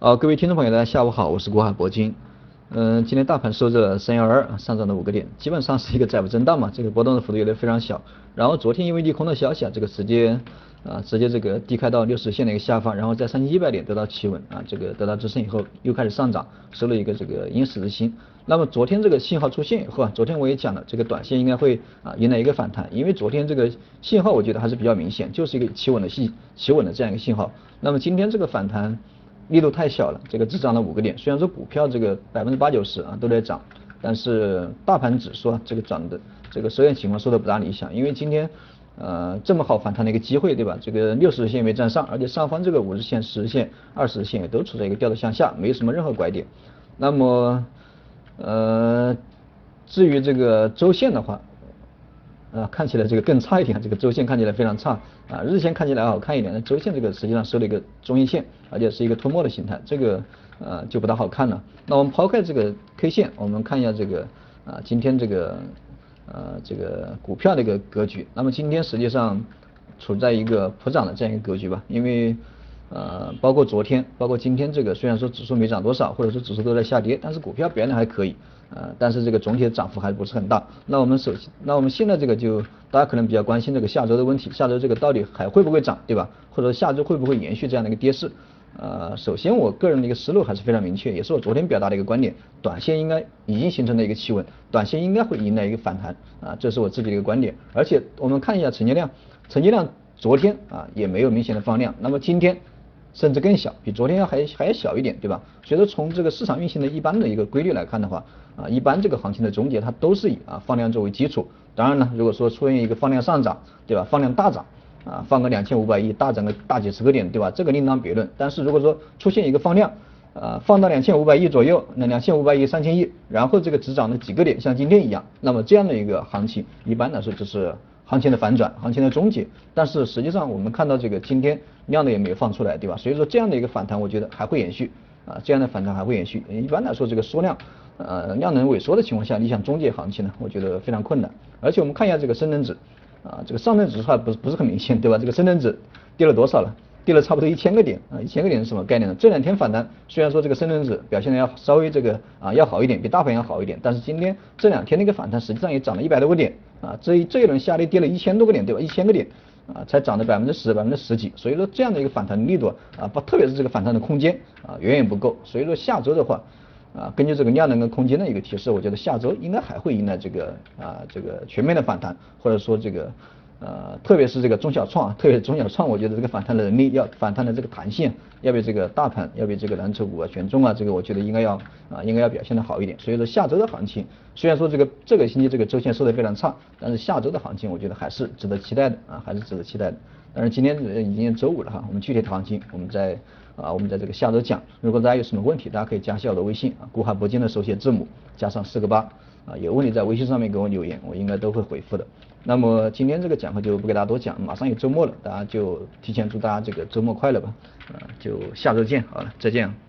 好，各位听众朋友，大家下午好，我是国海铂金。嗯，今天大盘收着三幺二，上涨了五个点，基本上是一个窄幅震荡嘛，这个波动的幅度有点非常小。然后昨天因为利空的消息啊，这个直接啊直接这个低开到六十线的一个下方，然后在三千一百点得到企稳啊，这个得到支撑以后又开始上涨，收了一个这个阴十字星。那么昨天这个信号出现以后啊，昨天我也讲了，这个短线应该会啊迎来一个反弹，因为昨天这个信号我觉得还是比较明显，就是一个企稳的信企稳的这样一个信号。那么今天这个反弹。力度太小了，这个只涨了五个点。虽然说股票这个百分之八九十啊都在涨，但是大盘指数啊这个涨的这个收线情况说的不大理想。因为今天呃这么好反弹的一个机会，对吧？这个六十日线没站上，而且上方这个五日线、十日线、二十日线也都处在一个调头向下，没什么任何拐点。那么呃至于这个周线的话。啊，看起来这个更差一点，这个周线看起来非常差啊，日线看起来好看一点，那周线这个实际上收了一个中阴线，而且是一个吞没的形态，这个呃就不大好看了。那我们抛开这个 K 线，我们看一下这个啊今天这个呃这个股票的一个格局。那么今天实际上处在一个普涨的这样一个格局吧，因为呃包括昨天，包括今天这个虽然说指数没涨多少，或者说指数都在下跌，但是股票表现的还可以。呃，但是这个总体的涨幅还不是很大。那我们首先，那我们现在这个就大家可能比较关心这个下周的问题，下周这个到底还会不会涨，对吧？或者下周会不会延续这样的一个跌势？呃，首先我个人的一个思路还是非常明确，也是我昨天表达的一个观点，短线应该已经形成了一个企稳，短线应该会迎来一个反弹啊，这是我自己的一个观点。而且我们看一下成交量，成交量昨天啊也没有明显的放量，那么今天。甚至更小，比昨天要还还要小一点，对吧？所以说从这个市场运行的一般的一个规律来看的话，啊，一般这个行情的终结它都是以啊放量作为基础。当然了，如果说出现一个放量上涨，对吧？放量大涨，啊，放个两千五百亿，大涨个大几十个点，对吧？这个另当别论。但是如果说出现一个放量，啊，放到两千五百亿左右，那两千五百亿三千亿，然后这个只涨了几个点，像今天一样，那么这样的一个行情，一般来说就是。行情的反转，行情的终结，但是实际上我们看到这个今天量的也没有放出来，对吧？所以说这样的一个反弹，我觉得还会延续啊，这样的反弹还会延续。一般来说，这个缩量呃量能萎缩的情况下，你想终结行情呢，我觉得非常困难。而且我们看一下这个深成指啊，这个上证指数还不是不是很明显，对吧？这个深成指跌了多少了？跌了差不多一千个点啊，一千个点是什么概念呢？这两天反弹虽然说这个深成指表现的要稍微这个啊要好一点，比大盘要好一点，但是今天这两天那个反弹实际上也涨了一百多个点啊，这一这一轮下跌跌了一千多个点，对吧？一千个点啊才涨了百分之十百分之十几，所以说这样的一个反弹力度啊不特别是这个反弹的空间啊远远不够，所以说下周的话啊根据这个量能跟空间的一个提示，我觉得下周应该还会迎来这个啊这个全面的反弹，或者说这个。呃，特别是这个中小创，特别是中小创，我觉得这个反弹的能力要反弹的这个弹性，要比这个大盘，要比这个蓝筹股啊、权重啊，这个我觉得应该要啊，应该要表现的好一点。所以说下周的行情，虽然说这个这个星期这个周线收的非常差，但是下周的行情我觉得还是值得期待的啊，还是值得期待的。但是今天已经周五了哈，我们具体的行情我们在啊，我们在这个下周讲。如果大家有什么问题，大家可以加下我的微信啊，古海铂金的手写字母加上四个八啊，有问题在微信上面给我留言，我应该都会回复的。那么今天这个讲课就不给大家多讲，马上有周末了，大家就提前祝大家这个周末快乐吧，啊，就下周见，好了，再见。